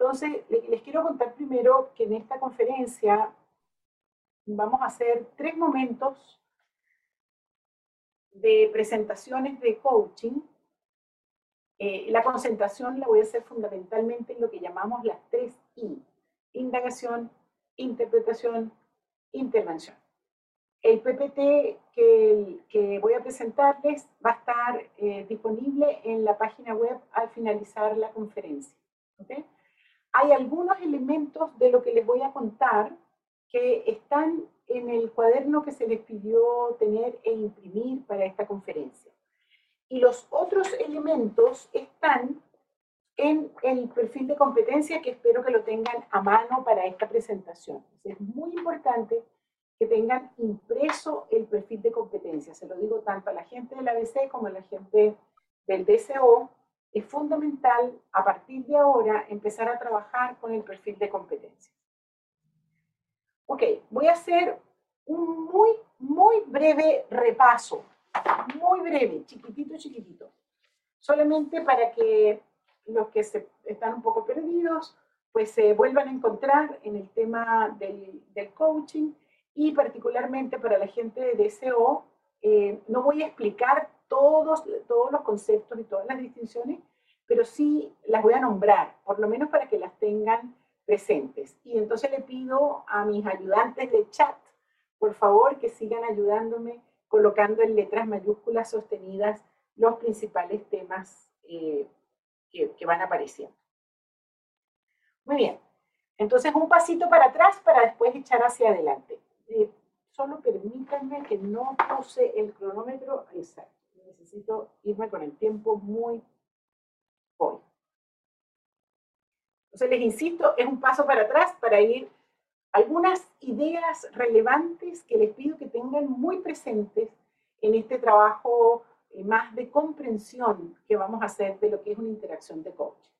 Entonces, les quiero contar primero que en esta conferencia vamos a hacer tres momentos de presentaciones de coaching. Eh, la concentración la voy a hacer fundamentalmente en lo que llamamos las tres I, indagación, interpretación, intervención. El PPT que, voy a presentarles va a estar eh, disponible en la página web al finalizar la conferencia. ¿okay? Hay algunos elementos de lo que les voy a contar que están en el cuaderno que se les pidió tener e imprimir para esta conferencia. Y los otros elementos están en el perfil de competencia que espero que lo tengan a mano para esta presentación. Es muy importante que tengan impreso el perfil de competencia. Se lo digo tanto a la gente del ABC como a la gente del DCO. Es fundamental a partir de ahora empezar a trabajar con el perfil de competencia. Ok, voy a hacer un muy, muy breve repaso. Muy breve, chiquitito, chiquitito. Solamente para que los que se, están un poco perdidos, pues se vuelvan a encontrar en el tema del, del coaching y particularmente para la gente de DSO, eh, no voy a explicar todos, todos los conceptos y todas las distinciones, pero sí las voy a nombrar, por lo menos para que las tengan presentes. Y entonces le pido a mis ayudantes de chat, por favor, que sigan ayudándome colocando en letras mayúsculas sostenidas los principales temas eh, que, van apareciendo. Muy bien, entonces un pasito para atrás para después echar hacia adelante. Eh, solo permítanme que no puse el cronómetro exacto. Necesito irme con el tiempo muy hoy. Entonces les insisto, es un paso para atrás para ir algunas ideas relevantes que les pido que tengan muy presentes en este trabajo eh, más de comprensión que vamos a hacer de lo que es una interacción de coaching.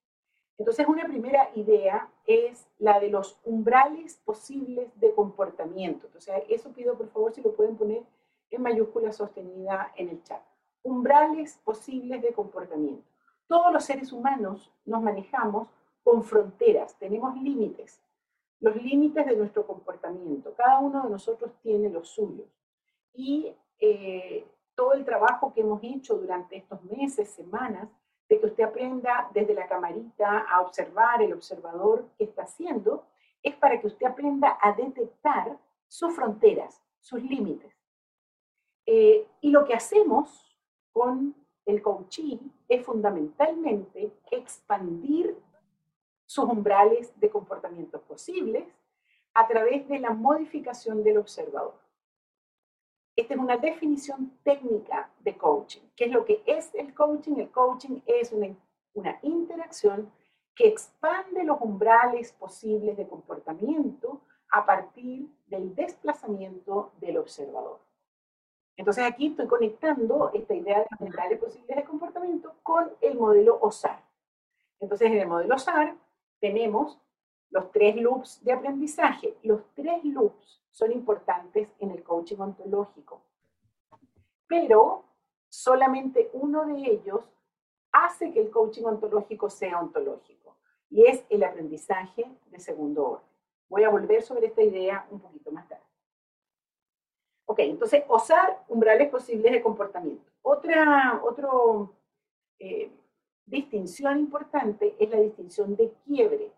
Entonces, una primera idea es la de los umbrales posibles de comportamiento. Entonces, eso pido por favor si lo pueden poner en mayúscula sostenida en el chat. Umbrales posibles de comportamiento. Todos los seres humanos nos manejamos con fronteras, tenemos límites, los límites de nuestro comportamiento. Cada uno de nosotros tiene los suyos. Y eh, todo el trabajo que hemos hecho durante estos meses, semanas, de que usted aprenda desde la camarita a observar el observador que está haciendo, es para que usted aprenda a detectar sus fronteras, sus límites. Eh, y lo que hacemos con el coaching es fundamentalmente expandir sus umbrales de comportamientos posibles a través de la modificación del observador. Esta es una definición técnica de coaching. ¿Qué es lo que es el coaching? El coaching es una, una interacción que expande los umbrales posibles de comportamiento a partir del desplazamiento del observador. Entonces aquí estoy conectando esta idea de los umbrales posibles de comportamiento con el modelo OSAR. Entonces en el modelo OSAR tenemos los tres loops de aprendizaje. Los tres loops son importantes en el coaching ontológico, pero solamente uno de ellos hace que el coaching ontológico sea ontológico, y es el aprendizaje de segundo orden. Voy a volver sobre esta idea un poquito más tarde. Ok, entonces, osar umbrales posibles de comportamiento. Otra otro, eh, distinción importante es la distinción de quiebre.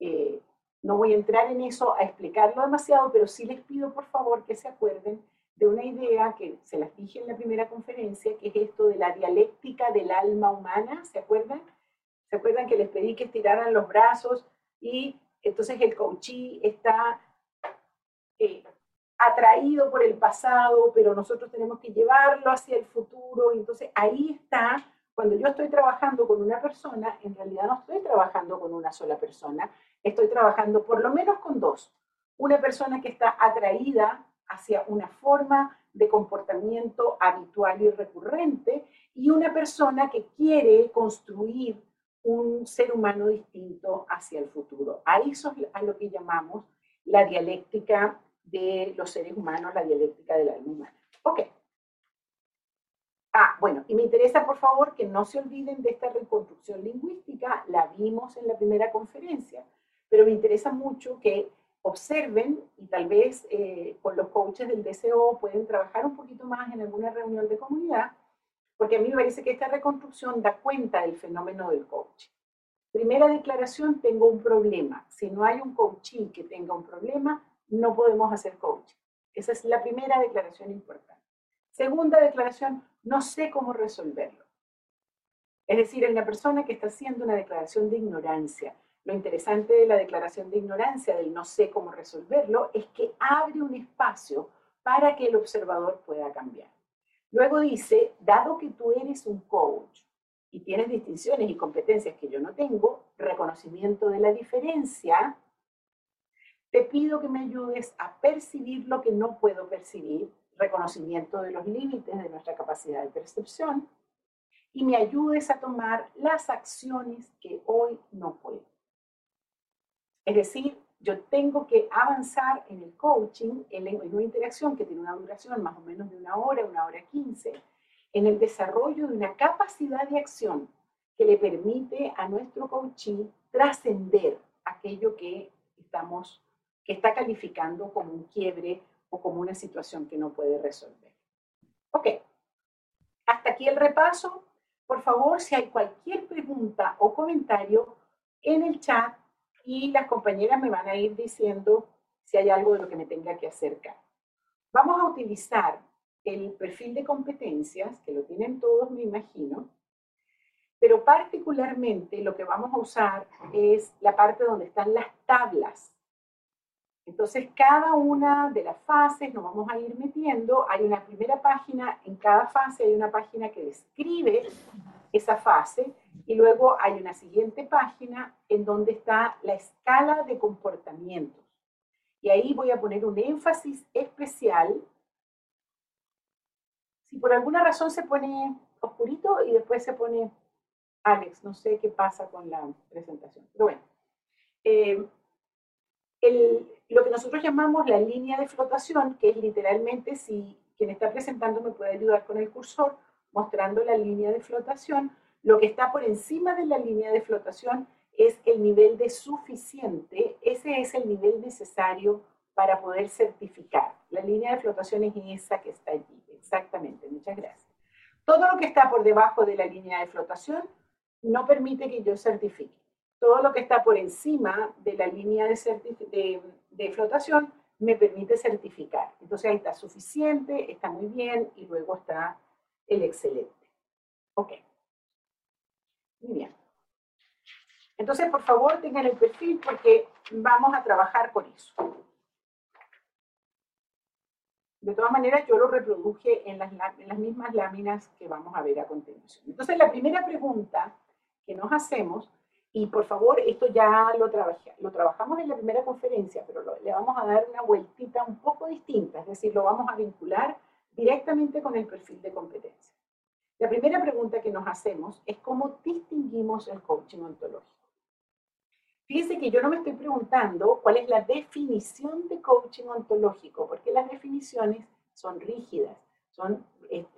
Eh, no voy a entrar en eso a explicarlo demasiado, pero sí les pido por favor que se acuerden de una idea que se las dije en la primera conferencia, que es esto de la dialéctica del alma humana, ¿se acuerdan? ¿Se acuerdan que les pedí que estiraran los brazos y entonces el coachí está eh, atraído por el pasado, pero nosotros tenemos que llevarlo hacia el futuro, y entonces ahí está cuando yo estoy trabajando con una persona, en realidad no estoy trabajando con una sola persona, estoy trabajando por lo menos con dos. Una persona que está atraída hacia una forma de comportamiento habitual y recurrente y una persona que quiere construir un ser humano distinto hacia el futuro. A eso es a lo que llamamos la dialéctica de los seres humanos, la dialéctica del alma humana. Ok. Ah, bueno, y me interesa, por favor, que no se olviden de esta reconstrucción lingüística, la vimos en la primera conferencia, pero me interesa mucho que observen y tal vez eh, con los coaches del DCO pueden trabajar un poquito más en alguna reunión de comunidad, porque a mí me parece que esta reconstrucción da cuenta del fenómeno del coaching. Primera declaración, tengo un problema. Si no hay un coaching que tenga un problema, no podemos hacer coaching. Esa es la primera declaración importante. Segunda declaración, no sé cómo resolverlo. Es decir, en la persona que está haciendo una declaración de ignorancia. Lo interesante de la declaración de ignorancia, del no sé cómo resolverlo, es que abre un espacio para que el observador pueda cambiar. Luego dice, dado que tú eres un coach y tienes distinciones y competencias que yo no tengo, reconocimiento de la diferencia, te pido que me ayudes a percibir lo que no puedo percibir reconocimiento de los límites de nuestra capacidad de percepción y me ayudes a tomar las acciones que hoy no puedo. Es decir, yo tengo que avanzar en el coaching, en una interacción que tiene una duración más o menos de una hora, una hora quince, en el desarrollo de una capacidad de acción que le permite a nuestro coaching trascender aquello que estamos, que está calificando como un quiebre como una situación que no puede resolver. Ok, hasta aquí el repaso. Por favor, si hay cualquier pregunta o comentario en el chat y las compañeras me van a ir diciendo si hay algo de lo que me tenga que acercar. Vamos a utilizar el perfil de competencias, que lo tienen todos, me imagino, pero particularmente lo que vamos a usar es la parte donde están las tablas entonces, cada una de las fases nos vamos a ir metiendo. Hay una primera página, en cada fase hay una página que describe esa fase y luego hay una siguiente página en donde está la escala de comportamientos. Y ahí voy a poner un énfasis especial. Si por alguna razón se pone oscurito y después se pone Alex, no sé qué pasa con la presentación. Pero bueno, eh, lo que nosotros llamamos la línea de flotación, que es literalmente si quien está presentando me puede ayudar con el cursor, mostrando la línea de flotación, lo que está por encima de la línea de flotación es el nivel de suficiente, ese es el nivel necesario para poder certificar. La línea de flotación es esa que está allí, exactamente, muchas gracias. Todo lo que está por debajo de la línea de flotación no permite que yo certifique todo lo que está por encima de la línea de, de, flotación me permite certificar. Entonces ahí está suficiente, está muy bien y luego está el excelente. Ok. Muy bien. Entonces, por favor, tengan el perfil porque vamos a trabajar con eso. De todas maneras, yo lo reproduje en las, en las mismas láminas que vamos a ver a continuación. Entonces, la primera pregunta que nos hacemos y por favor, esto ya lo, lo trabajamos en la primera conferencia, pero le vamos a dar una vueltita un poco distinta, es decir, lo vamos a vincular directamente con el perfil de competencia. La primera pregunta que nos hacemos es cómo distinguimos el coaching ontológico. Fíjense que yo no me estoy preguntando cuál es la definición de coaching ontológico, porque las definiciones son rígidas, son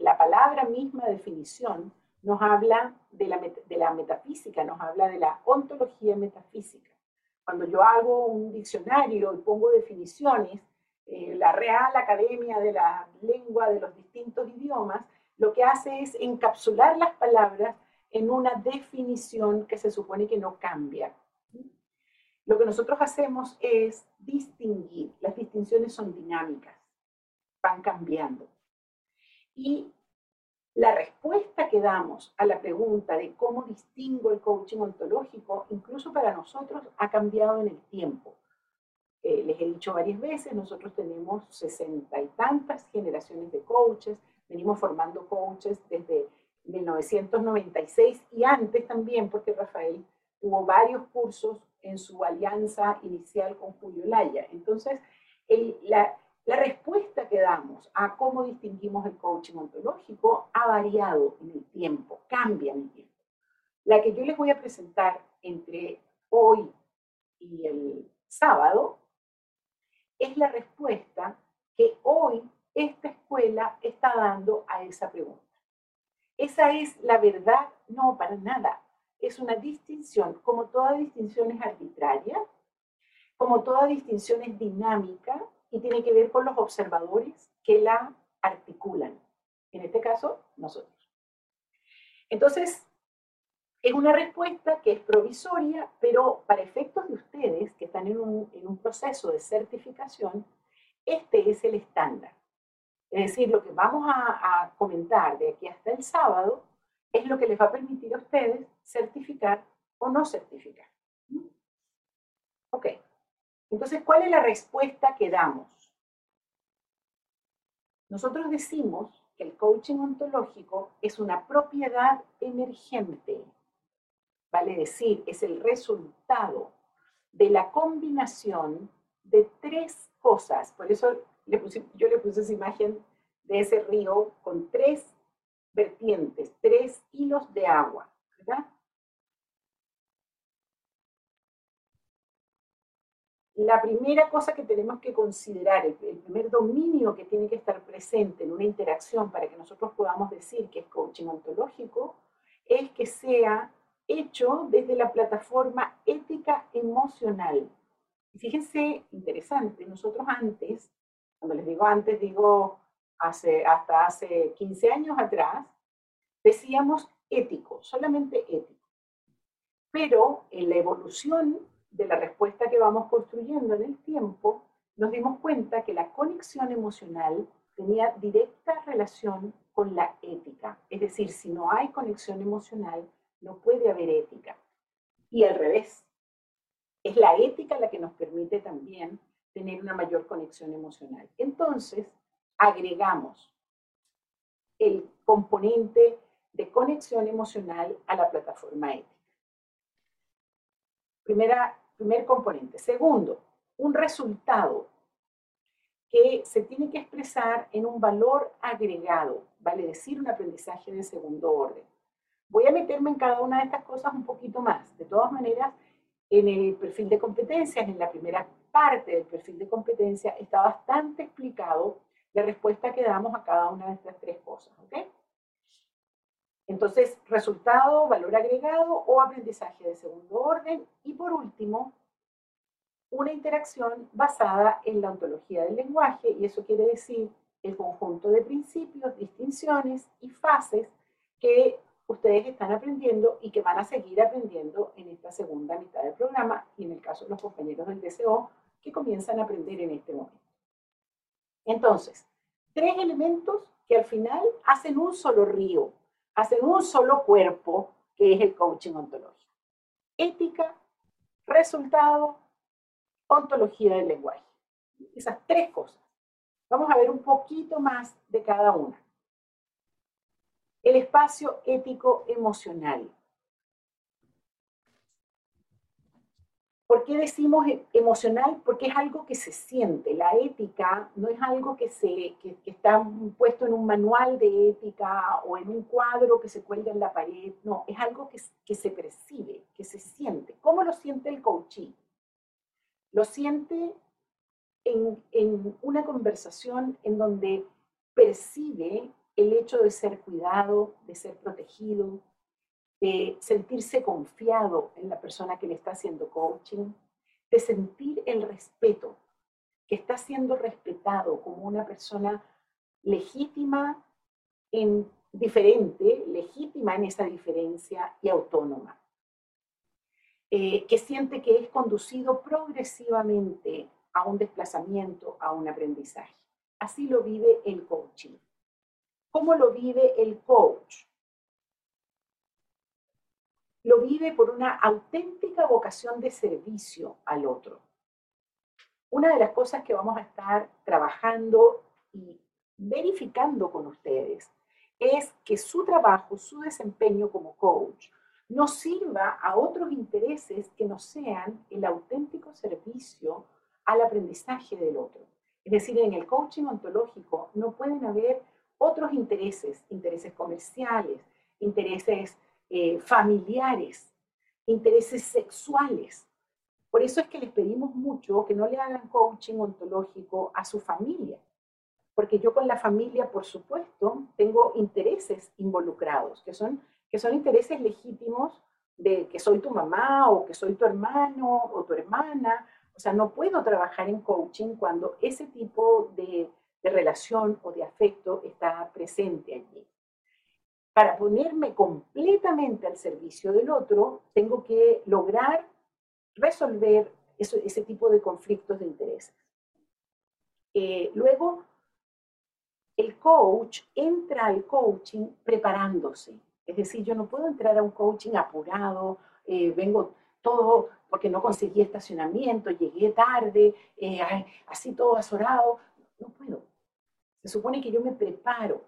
la palabra misma definición nos habla de la, metafísica, nos habla de la ontología metafísica. Cuando yo hago un diccionario y pongo definiciones, eh, la Real Academia de la Lengua de los distintos idiomas, lo que hace es encapsular las palabras en una definición que se supone que no cambia. Lo que nosotros hacemos es distinguir. Las distinciones son dinámicas, van cambiando. Y la respuesta que damos a la pregunta de cómo distingo el coaching ontológico, incluso para nosotros, ha cambiado en el tiempo. Eh, les he dicho varias veces, nosotros tenemos sesenta y tantas generaciones de coaches, venimos formando coaches desde 1996 y antes también, porque Rafael tuvo varios cursos en su alianza inicial con Julio Laya. Entonces, la, la respuesta que damos a cómo distinguimos el coaching ontológico ha variado en el tiempo, cambia en el tiempo. La que yo les voy a presentar entre hoy y el sábado es la respuesta que hoy esta escuela está dando a esa pregunta. esa es la verdad. No, para nada. Es una distinción, como toda distinción es arbitraria, como toda distinción es dinámica y tiene que ver con los observadores que la articulan. En este caso, nosotros. Entonces, es una respuesta que es provisoria, pero para efectos de ustedes que están en un, en un proceso de certificación, este es el estándar. Es decir, lo que vamos a, comentar de aquí hasta el sábado es lo que les va a permitir a ustedes certificar o no certificar. Ok. Entonces, ¿cuál es la respuesta que damos? Nosotros decimos que el coaching ontológico es una propiedad emergente. Vale decir, es el resultado de la combinación de tres cosas. Por eso yo le puse esa imagen de ese río con tres vertientes, tres hilos de agua, ¿verdad? La primera cosa que tenemos que considerar, el, primer dominio que tiene que estar presente en una interacción para que nosotros podamos decir que es coaching ontológico, es que sea hecho desde la plataforma ética emocional. fíjense, interesante, nosotros antes cuando les digo antes, digo hasta hace 15 años atrás, decíamos ético, solamente ético. Pero en la evolución de la respuesta que vamos construyendo en el tiempo, nos dimos cuenta que la conexión emocional tenía directa relación con la ética. Es decir, si no hay conexión emocional, no puede haber ética. Y al revés, es la ética la que nos permite también tener una mayor conexión emocional. Entonces, agregamos el componente de conexión emocional a la plataforma ética. Primera, primer componente. Segundo, un resultado que se tiene que expresar en un valor agregado, vale decir, un aprendizaje de segundo orden. Voy a meterme en cada una de estas cosas un poquito más. De todas maneras, en el perfil de competencias, en la primera parte del perfil de competencia, está bastante explicado la respuesta que damos a cada una de estas tres cosas. ¿ok? Entonces, resultado, valor agregado o aprendizaje de segundo orden. Y por último, una interacción basada en la ontología del lenguaje, y eso quiere decir el conjunto de principios, distinciones y fases que ustedes están aprendiendo y que van a seguir aprendiendo en esta segunda mitad del programa y en el caso de los compañeros del DCO que comienzan a aprender en este momento. Entonces, tres elementos que al final hacen un solo río, hacen un solo cuerpo, que es el coaching ontológico. Ética, resultado, ontología del lenguaje. Esas tres cosas. Vamos a ver un poquito más de cada una. El espacio ético emocional. ¿Por qué decimos e-, emocional? Porque es algo que se siente. La ética no es algo que, se, que, está puesto en un manual de ética o en un cuadro que se cuelga en la pared. No, es algo que, que se percibe, que se siente. ¿Cómo lo siente el coaching? Lo siente en, en una conversación en donde percibe el hecho de ser cuidado, de ser protegido, de sentirse confiado en la persona que le está haciendo coaching, de sentir el respeto, que está siendo respetado como una persona legítima en diferente, legítima en esa diferencia y autónoma, eh, que siente que es conducido progresivamente a un desplazamiento, a un aprendizaje. Así lo vive el coaching. ¿Cómo lo vive el coach? Lo vive por una auténtica vocación de servicio al otro. Una de las cosas que vamos a estar trabajando y verificando con ustedes es que su trabajo, su desempeño como coach, no sirva a otros intereses que no sean el auténtico servicio al aprendizaje del otro. Es decir, en el coaching ontológico no pueden haber otros intereses, intereses comerciales, intereses eh, familiares, intereses sexuales. Por eso es que les pedimos mucho que no le hagan coaching ontológico a su familia, porque yo con la familia, por supuesto, tengo intereses involucrados, que son, que son intereses legítimos de que soy tu mamá o que soy tu hermano o tu hermana. O sea, no puedo trabajar en coaching cuando ese tipo de, de relación o de afecto está presente allí. Para ponerme completamente al servicio del otro, tengo que lograr resolver ese tipo de conflictos de intereses. Eh, luego, el coach entra al coaching preparándose. Es decir, yo no puedo entrar a un coaching apurado, eh, vengo todo porque no conseguí estacionamiento, llegué tarde, eh, así todo azorado. No puedo. Se supone que yo me preparo,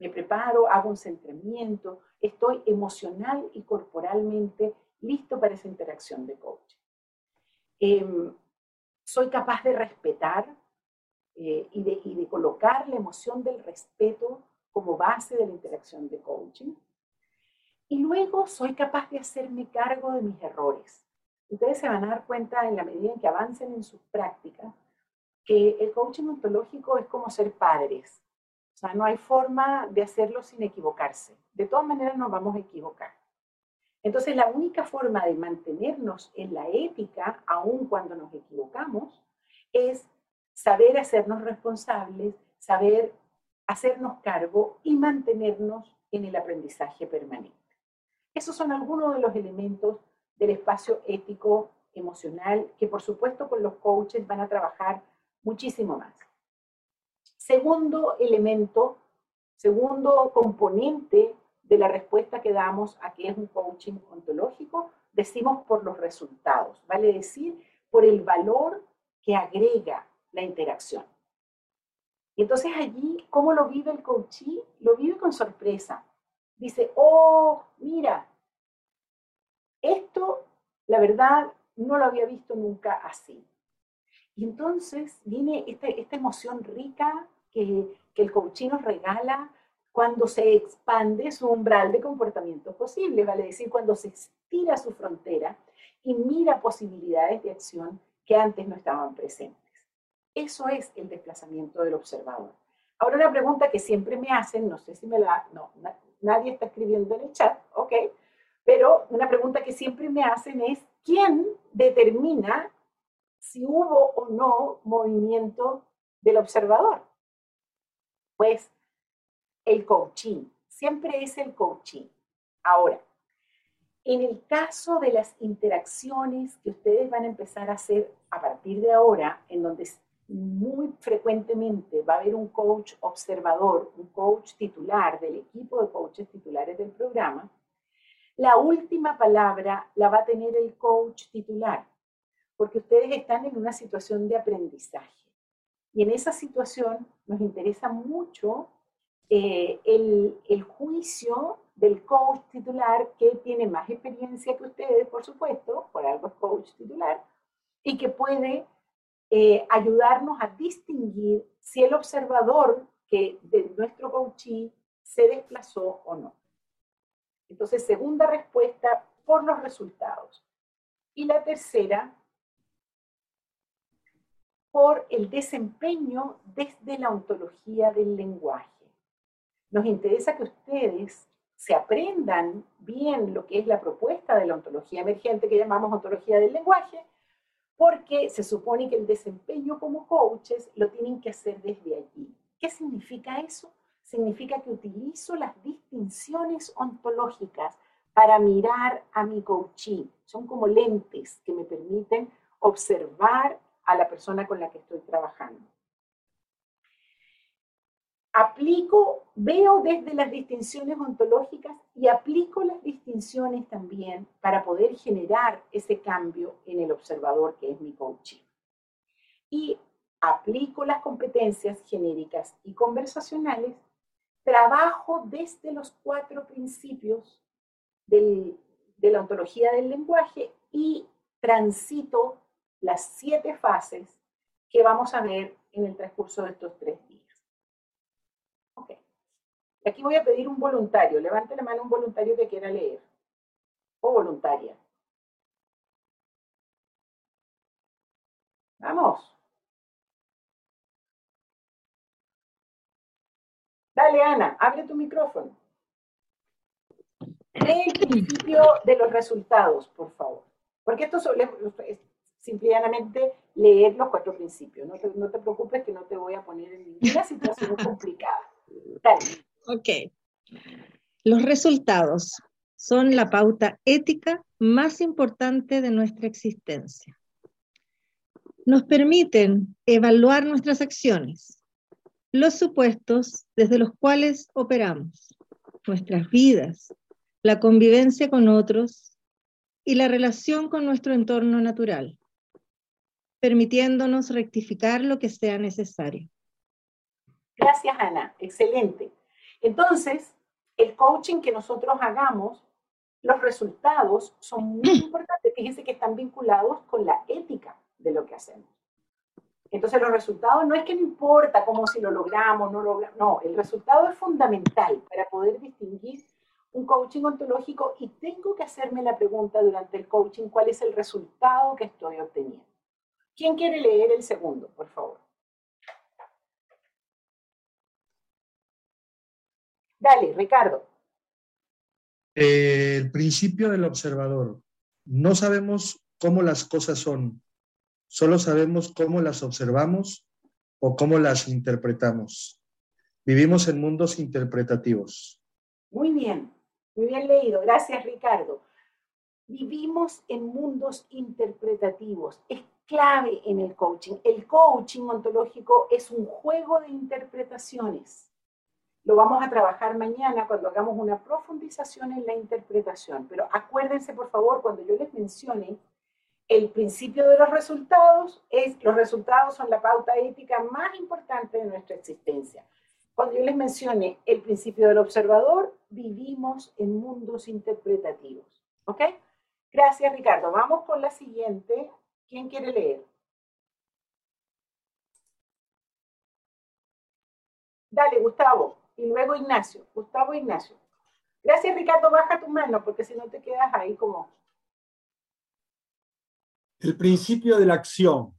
me preparo, hago un centramiento, estoy emocional y corporalmente listo para esa interacción de coaching. Em, soy capaz de respetar eh, y, de, y de colocar la emoción del respeto como base de la interacción de coaching. Y luego soy capaz de hacerme cargo de mis errores. Ustedes se van a dar cuenta en la medida en que avancen en sus prácticas que el coaching ontológico es como ser padres. Sea, no hay forma de hacerlo sin equivocarse. De todas maneras nos vamos a equivocar. Entonces, la única forma de mantenernos en la ética, aun cuando nos equivocamos, es saber hacernos responsables, saber hacernos cargo y mantenernos en el aprendizaje permanente. Esos son algunos de los elementos del espacio ético emocional que por supuesto con los coaches van a trabajar muchísimo más. Segundo elemento, segundo componente de la respuesta que damos a que es un coaching ontológico, decimos por los resultados, vale decir, por el valor que agrega la interacción. Y entonces allí, ¿cómo lo vive el coachee? Lo vive con sorpresa. Dice, oh, mira, esto, la verdad, no lo había visto nunca así. Y entonces viene esta, esta emoción rica que, el coachí nos regala cuando se expande su umbral de comportamiento posible, vale decir, cuando se estira su frontera y mira posibilidades de acción que antes no estaban presentes. Eso es el desplazamiento del observador. Ahora una pregunta que siempre me hacen, no sé si me la, no, nadie está escribiendo en el chat, ok, pero una pregunta que siempre me hacen es, ¿quién determina si hubo o no movimiento del observador? Pues el coaching, siempre es el coaching. Ahora, en el caso de las interacciones que ustedes van a empezar a hacer a partir de ahora, en donde muy frecuentemente va a haber un coach observador, un coach titular del equipo de coaches titulares del programa, la última palabra la va a tener el coach titular, porque ustedes están en una situación de aprendizaje. Y en esa situación nos interesa mucho eh, el, el juicio del coach titular que tiene más experiencia que ustedes, por supuesto, por algo es coach titular, y que puede eh, ayudarnos a distinguir si el observador que de nuestro coachee se desplazó o no. Entonces, segunda respuesta, por los resultados. Y la tercera, por el desempeño desde la ontología del lenguaje. Nos interesa que ustedes se aprendan bien lo que es la propuesta de la ontología emergente que llamamos ontología del lenguaje porque se supone que el desempeño como coaches lo tienen que hacer desde allí. ¿Qué significa eso? Significa que utilizo las distinciones ontológicas para mirar a mi coaching. Son como lentes que me permiten observar a la persona con la que estoy trabajando aplico, veo desde las distinciones ontológicas y aplico las distinciones también para poder generar ese cambio en el observador que es mi coaching. Y aplico las competencias genéricas y conversacionales, trabajo desde los cuatro principios de la ontología del lenguaje y transito las siete fases que vamos a ver en el transcurso de estos tres días. Aquí voy a pedir un voluntario. Levante la mano un voluntario que quiera leer. O voluntaria. Vamos. Dale, Ana, abre tu micrófono. Lee el principio de los resultados, por favor. Porque esto es simplemente leer los cuatro principios. No te, no te preocupes que no te voy a poner en ninguna situación complicada. Dale. Ok. Los resultados son la pauta ética más importante de nuestra existencia. Nos permiten evaluar nuestras acciones, los supuestos desde los cuales operamos, nuestras vidas, la convivencia con otros y la relación con nuestro entorno natural, permitiéndonos rectificar lo que sea necesario. Gracias, Ana. Excelente. Entonces, el coaching que nosotros hagamos, los resultados son muy importantes. Fíjense que están vinculados con la ética de lo que hacemos. Entonces, los resultados no es que no importa cómo si lo logramos, no lo logramos. No, el resultado es fundamental para poder distinguir un coaching ontológico y tengo que hacerme la pregunta durante el coaching, ¿cuál es el resultado que estoy obteniendo? ¿Quién quiere leer el segundo, por favor? Dale, Ricardo. Eh, el principio del observador. No sabemos cómo las cosas son, solo sabemos cómo las observamos o cómo las interpretamos. Vivimos en mundos interpretativos. Muy bien. Muy bien leído, gracias Ricardo. Vivimos en mundos interpretativos, es clave en el coaching. El coaching ontológico es un juego de interpretaciones. Lo vamos a trabajar mañana cuando hagamos una profundización en la interpretación, pero acuérdense por favor cuando yo les mencione el principio de los resultados, es, los resultados son la pauta ética más importante de nuestra existencia. Cuando yo les mencione el principio del observador, vivimos en mundos interpretativos. ¿Ok? Gracias, Ricardo. Vamos con la siguiente. ¿Quién quiere leer? Dale, Gustavo. Y luego Ignacio. Gustavo Ignacio. Gracias, Ricardo. Baja tu mano porque si no te quedas ahí como... El principio de la acción.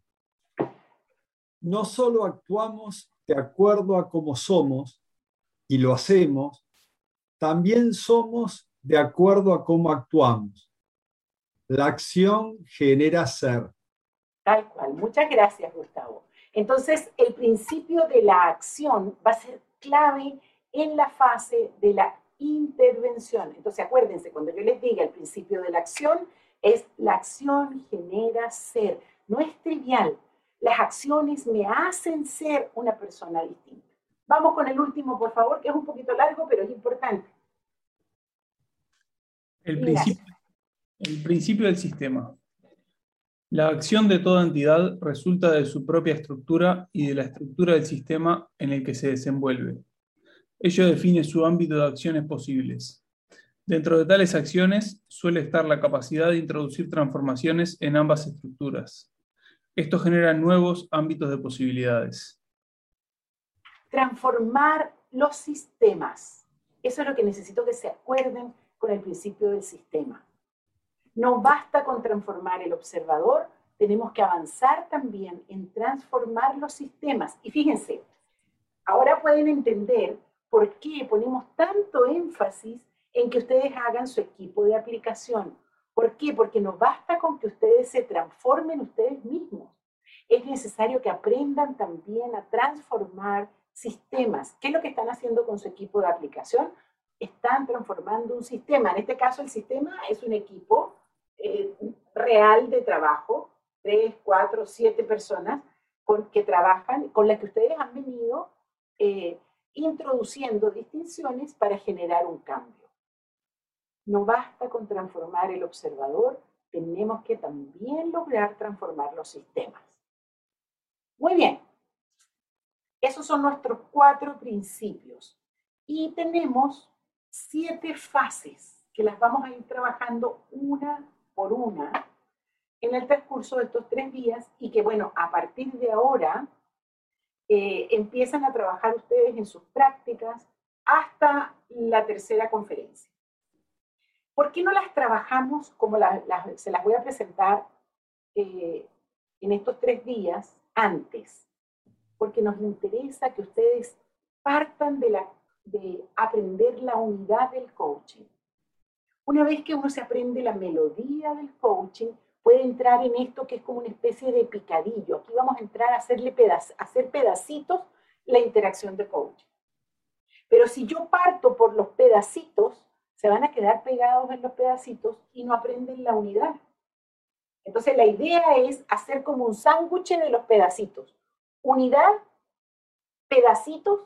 No solo actuamos de acuerdo a cómo somos, y lo hacemos, también somos de acuerdo a cómo actuamos. La acción genera ser. Tal cual. Muchas gracias, Gustavo. Entonces, el principio de la acción va a ser clave en la fase de la intervención. Entonces, acuérdense, cuando yo les diga el principio de la acción, es la acción genera ser. No es trivial las acciones me hacen ser una persona distinta. Vamos con el último, por favor, que es un poquito largo, pero es importante. El principio, el principio del sistema. La acción de toda entidad resulta de su propia estructura y de la estructura del sistema en el que se desenvuelve. Ello define su ámbito de acciones posibles. Dentro de tales acciones suele estar la capacidad de introducir transformaciones en ambas estructuras. Esto genera nuevos ámbitos de posibilidades. Transformar los sistemas. Eso es lo que necesito que se acuerden con el principio del sistema. No basta con transformar el observador, tenemos que avanzar también en transformar los sistemas. Y fíjense, ahora pueden entender por qué ponemos tanto énfasis en que ustedes hagan su equipo de aplicación, ¿Por qué? Porque no basta con que ustedes se transformen ustedes mismos. Es necesario que aprendan también a transformar sistemas. ¿Qué es lo que están haciendo con su equipo de aplicación? Están transformando un sistema. En este caso, el sistema es un equipo eh, real de trabajo, tres, cuatro, siete personas con, que trabajan, con las que ustedes han venido eh, introduciendo distinciones para generar un cambio. No basta con transformar el observador, tenemos que también lograr transformar los sistemas. Muy bien. Esos son nuestros cuatro principios. Y tenemos siete fases que las vamos a ir trabajando una por una en el transcurso de estos tres días y que, bueno, a partir de ahora eh, empiezan a trabajar ustedes en sus prácticas hasta la tercera conferencia. ¿Por qué no las trabajamos como se las voy a presentar eh, en estos tres días antes? Porque nos interesa que ustedes partan de de aprender la unidad del coaching. Una vez que uno se aprende la melodía del coaching, puede entrar en esto que es como una especie de picadillo. Aquí vamos a entrar a, hacerle hacer pedacitos la interacción de coaching. Pero si yo parto por los pedacitos, se van a quedar pegados en los pedacitos y no aprenden la unidad. Entonces la idea es hacer como un sándwich de los pedacitos. Unidad, pedacitos,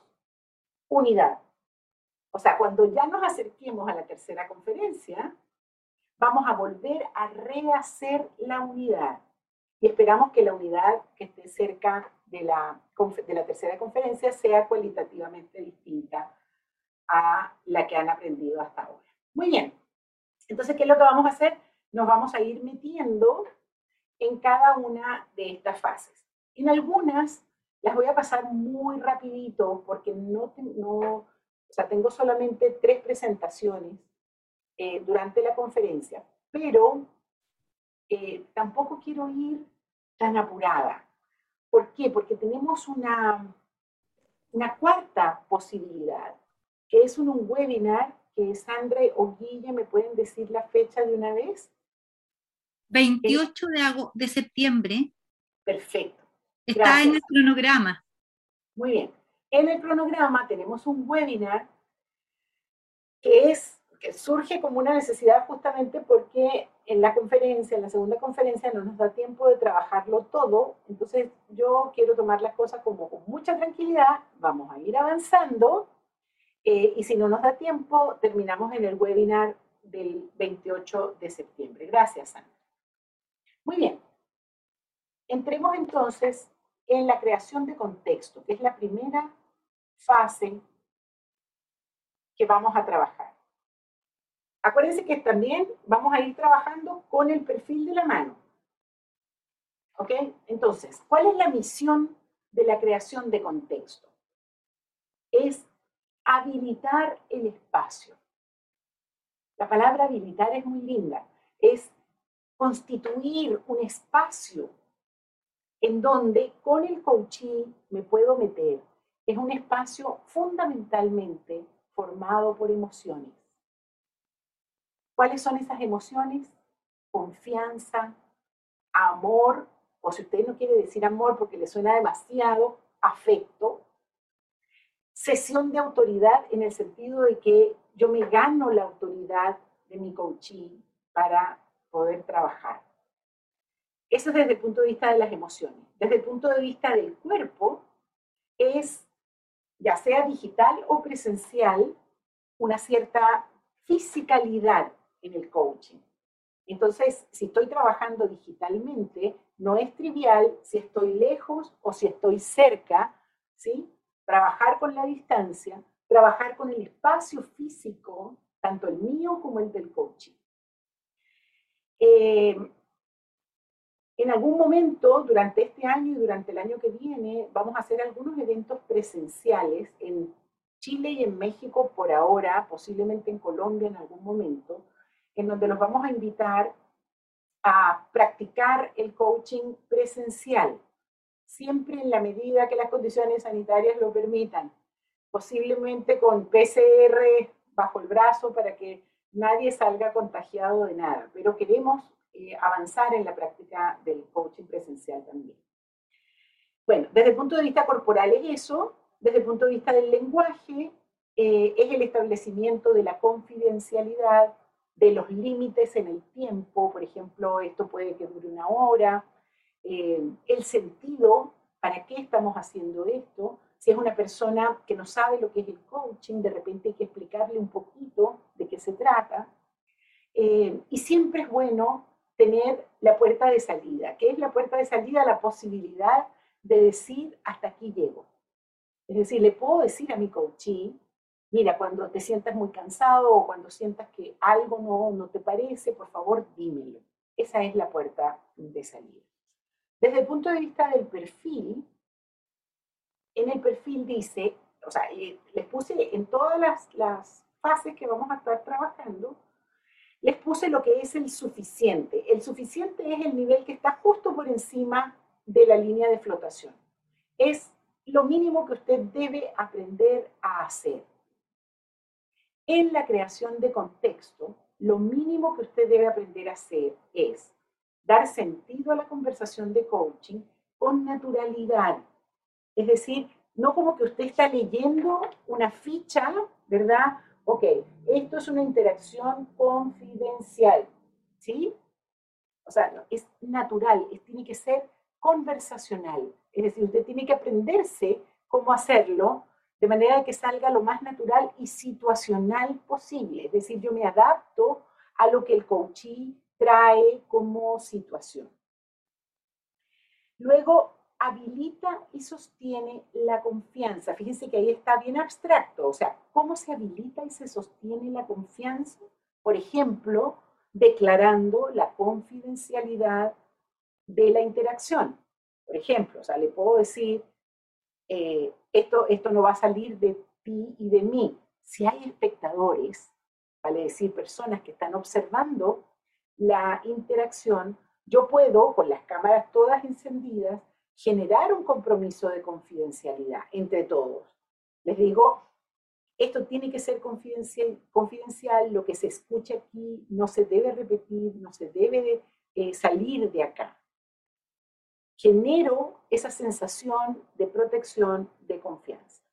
unidad. O sea, cuando ya nos acerquemos a la tercera conferencia, vamos a volver a rehacer la unidad. Y esperamos que la unidad que esté cerca de la, de la tercera conferencia sea cualitativamente distinta a la que han aprendido hasta ahora. Muy bien. Entonces, ¿qué es lo que vamos a hacer? Nos vamos a ir metiendo en cada una de estas fases. En algunas las voy a pasar muy rapidito porque no, no o sea, tengo solamente tres presentaciones eh, durante la conferencia, pero eh, tampoco quiero ir tan apurada. ¿Por qué? Porque tenemos una, una cuarta posibilidad, que es un, un webinar que Sandra o Guille me pueden decir la fecha de una vez. 28 de, de septiembre. Perfecto. Está en el cronograma. Muy bien. En el cronograma tenemos un webinar que es que surge como una necesidad justamente porque en la conferencia, en la segunda conferencia, no nos da tiempo de trabajarlo todo. Entonces yo quiero tomar las cosas como con mucha tranquilidad, vamos a ir avanzando eh, y si no nos da tiempo, terminamos en el webinar del 28 de septiembre. Gracias, Sandra. Muy bien. Entremos entonces en la creación de contexto, que es la primera fase que vamos a trabajar. Acuérdense que también vamos a ir trabajando con el perfil de la mano. ¿Ok? Entonces, ¿cuál es la misión de la creación de contexto? Es habilitar el espacio. La palabra habilitar es muy linda. Es constituir un espacio en donde con el coaching me puedo meter. Es un espacio fundamentalmente formado por emociones. ¿Cuáles son esas emociones? Confianza, amor, o si usted no quiere decir amor porque le suena demasiado, afecto, Sesión de autoridad en el sentido de que yo me gano la autoridad de mi coaching para poder trabajar. Eso es desde el punto de vista de las emociones. Desde el punto de vista del cuerpo, es, ya sea digital o presencial, una cierta fisicalidad en el coaching. Entonces, si estoy trabajando digitalmente, no es trivial si estoy lejos o si estoy cerca, ¿sí? trabajar con la distancia, trabajar con el espacio físico, tanto el mío como el del coaching. Eh, en algún momento, durante este año y durante el año que viene, vamos a hacer algunos eventos presenciales en Chile y en México por ahora, posiblemente en Colombia en algún momento, en donde los vamos a invitar a practicar el coaching presencial siempre en la medida que las condiciones sanitarias lo permitan, posiblemente con PCR bajo el brazo para que nadie salga contagiado de nada, pero queremos eh, avanzar en la práctica del coaching presencial también. Bueno, desde el punto de vista corporal es eso, desde el punto de vista del lenguaje eh, es el establecimiento de la confidencialidad, de los límites en el tiempo, por ejemplo, esto puede que dure una hora, eh, el sentido, para qué estamos haciendo esto. Si es una persona que no sabe lo que es el coaching, de repente hay que explicarle un poquito de qué se trata. Eh, y siempre es bueno tener la puerta de salida. ¿Qué es la puerta de salida? La posibilidad de decir hasta aquí llego. Es decir, le puedo decir a mi coaching, mira, cuando te sientas muy cansado o cuando sientas que algo no, no te parece, por favor, dímelo. Esa es la puerta de salida. Desde el punto de vista del perfil, en el perfil dice, o sea, les puse en todas las, las fases que vamos a estar trabajando, les puse lo que es el suficiente. El suficiente es el nivel que está justo por encima de la línea de flotación. Es lo mínimo que usted debe aprender a hacer. En la creación de contexto, lo mínimo que usted debe aprender a hacer es dar sentido a la conversación de coaching con naturalidad. Es decir, no como que usted está leyendo una ficha, ¿verdad? Ok, esto es una interacción confidencial, ¿sí? O sea, es natural, tiene que ser conversacional. Es decir, usted tiene que aprenderse cómo hacerlo de manera que salga lo más natural y situacional posible. Es decir, yo me adapto a lo que el coachee trae como situación. Luego, habilita y sostiene la confianza. Fíjense que ahí está bien abstracto, o sea, ¿cómo se habilita y se sostiene la confianza? Por ejemplo, declarando la confidencialidad de la interacción. Por ejemplo, o sea, le puedo decir, eh, esto, esto no va a salir de ti y de mí. Si hay espectadores, vale decir, personas que están observando la interacción, yo puedo, con las cámaras todas encendidas, generar un compromiso de confidencialidad entre todos. Les digo, esto tiene que ser confidencial, lo que se escucha aquí no se debe repetir, no se debe eh, salir de acá. Genero esa sensación de protección, de confianza.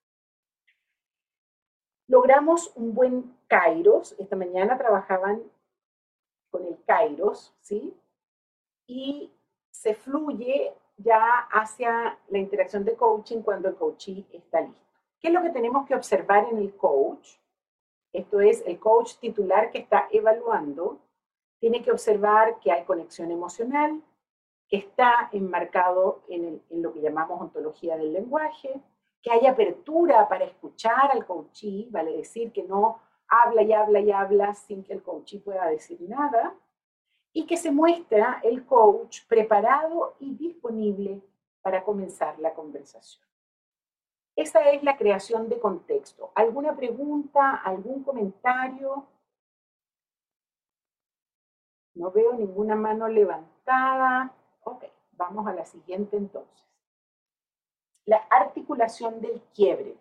Logramos un buen Kairos. Esta mañana trabajaban con el Kairos, ¿sí? Y se fluye ya hacia la interacción de coaching cuando el coachee está listo. ¿Qué es lo que tenemos que observar en el coach? Esto es el coach titular que está evaluando. Tiene que observar que hay conexión emocional, que está enmarcado en, lo que llamamos ontología del lenguaje, que hay apertura para escuchar al coachee, vale decir que no habla y habla y habla sin que el coachee pueda decir nada, y que se muestra el coach preparado y disponible para comenzar la conversación. Esa es la creación de contexto. ¿Alguna pregunta, algún comentario? No veo ninguna mano levantada. Ok, vamos a la siguiente entonces. La articulación del quiebre.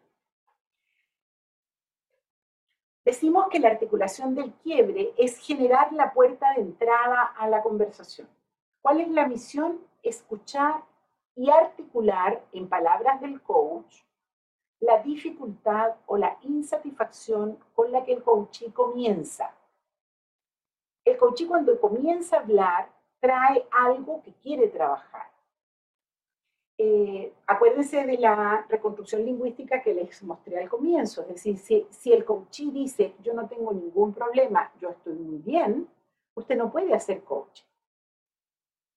Decimos que la articulación del quiebre es generar la puerta de entrada a la conversación. ¿Cuál es la misión? Escuchar y articular, en palabras del coach, la dificultad o la insatisfacción con la que el coachee comienza. El coachee cuando comienza a hablar trae algo que quiere trabajar. Eh, acuérdense de la reconstrucción lingüística que les mostré al comienzo, es decir, si, el coachee dice yo no tengo ningún problema, yo estoy muy bien, usted no puede hacer coaching.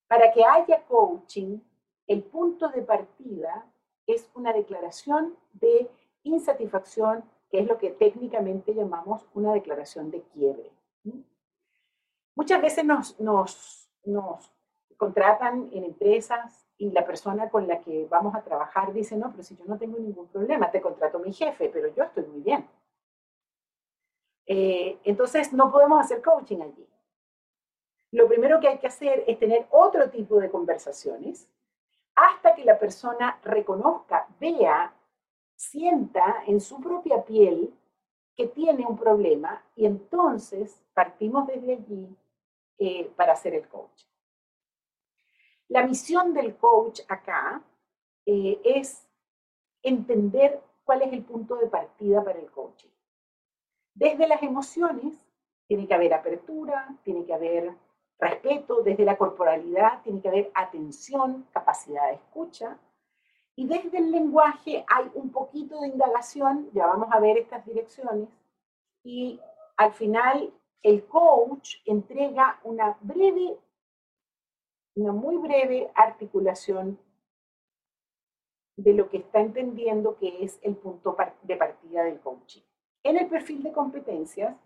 Para que haya coaching, el punto de partida es una declaración de insatisfacción, que es lo que técnicamente llamamos una declaración de quiebre. Muchas veces nos contratan en empresas y la persona con la que vamos a trabajar dice, no, pero si yo no tengo ningún problema, te contrato mi jefe, pero yo estoy muy bien. Eh, entonces, no podemos hacer coaching allí. Lo primero que hay que hacer es tener otro tipo de conversaciones hasta que la persona reconozca, vea, sienta en su propia piel que tiene un problema y entonces partimos desde allí eh, para hacer el coaching. La misión del coach acá eh, es entender cuál es el punto de partida para el coaching. Desde las emociones tiene que haber apertura, tiene que haber respeto, desde la corporalidad tiene que haber atención, capacidad de escucha, y desde el lenguaje hay un poquito de indagación, ya vamos a ver estas direcciones, y al final el coach entrega una breve una muy breve articulación de lo que está entendiendo que es el punto de partida del coaching. En el perfil de competencias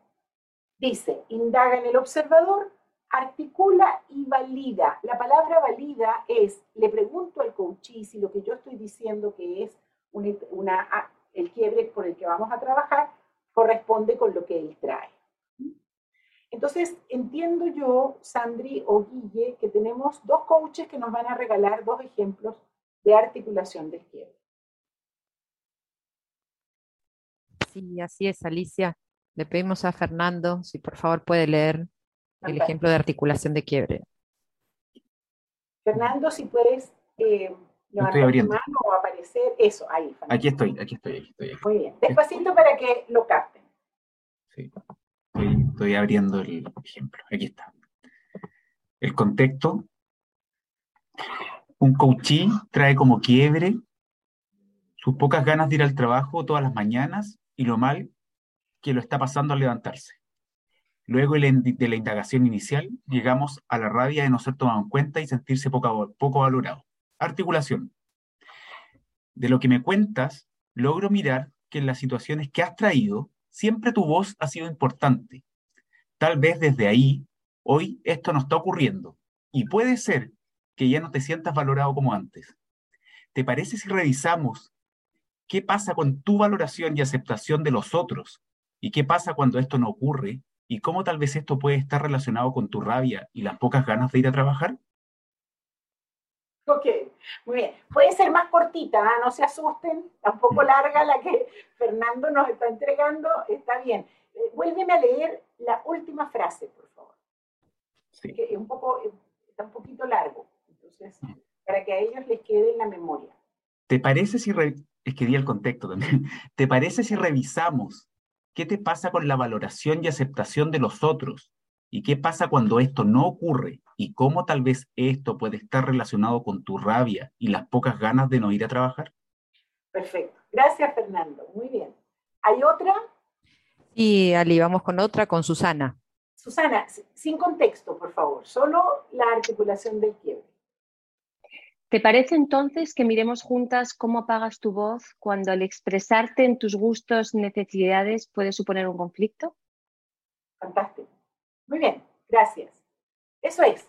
dice, indaga en el observador, articula y valida. La palabra valida es, le pregunto al coachee si lo que yo estoy diciendo que es una, el quiebre por el que vamos a trabajar corresponde con lo que él trae. Entonces, entiendo yo, Sandri o Guille, que tenemos dos coaches que nos van a regalar dos ejemplos de articulación de quiebre. Sí, así es, Alicia. Le pedimos a Fernando si por favor puede leer el ejemplo de articulación de quiebre. Fernando, si puedes eh, levantar tu mano o aparecer. Eso, ahí. Aquí estoy, aquí estoy, aquí estoy. Muy bien. Despacito para que lo capten. Sí. Estoy, abriendo el ejemplo. Aquí está. El contexto. Un coachí trae como quiebre sus pocas ganas de ir al trabajo todas las mañanas y lo mal que lo está pasando al levantarse. Luego de la indagación inicial, llegamos a la rabia de no ser tomado en cuenta y sentirse poco, poco valorado. Articulación. De lo que me cuentas, logro mirar que en las situaciones que has traído, siempre tu voz ha sido importante. Tal vez desde ahí, hoy esto no está ocurriendo. Y puede ser que ya no te sientas valorado como antes. ¿Te parece si revisamos qué pasa con tu valoración y aceptación de los otros? ¿Y qué pasa cuando esto no ocurre y cómo tal vez esto puede estar relacionado con tu rabia y las pocas ganas de ir a trabajar? Ok, muy bien. Puede ser más cortita, ¿ah? no se asusten, tampoco mm. larga la que Fernando nos está entregando, está bien. Eh, vuélveme a leer la última frase, por favor. Sí. es un poco, está un poquito largo, entonces, mm. para que a ellos les quede en la memoria. ¿Te parece si, es que di el contexto también, ¿te parece si revisamos ¿Qué te pasa con la valoración y aceptación de los otros? ¿Y qué pasa cuando esto no ocurre? ¿Y cómo tal vez esto puede estar relacionado con tu rabia y las pocas ganas de no ir a trabajar? Perfecto. Gracias, Fernando. Muy bien. ¿Hay otra? Sí, Ali, vamos con otra, con Susana. Susana, sin contexto, por favor, solo la articulación del quiebre. ¿Te parece entonces que miremos juntas cómo apagas tu voz cuando al expresarte en tus gustos, necesidades puede suponer un conflicto? Fantástico. Muy bien, gracias. Eso es.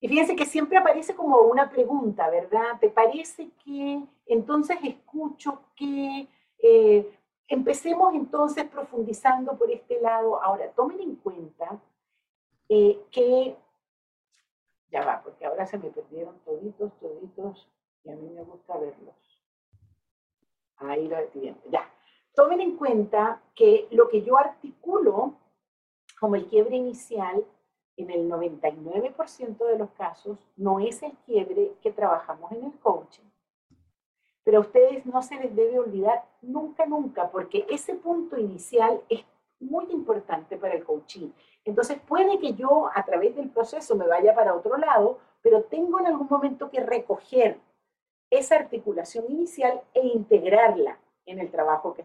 Y fíjense que siempre aparece como una pregunta, ¿verdad? ¿Te parece que entonces escucho que eh, empecemos entonces profundizando por este lado? Ahora, tomen en cuenta eh, que ya va, porque ahora se me perdieron toditos, toditos, y a mí me gusta verlos. Ahí lo viendo, ya. Tomen en cuenta que lo que yo articulo como el quiebre inicial, en el 99% de los casos, no es el quiebre que trabajamos en el coaching. Pero a ustedes no se les debe olvidar nunca, nunca, porque ese punto inicial es muy importante para el coaching. Entonces puede que yo a través del proceso me vaya para otro lado, pero tengo en algún momento que recoger esa articulación inicial e integrarla en el trabajo que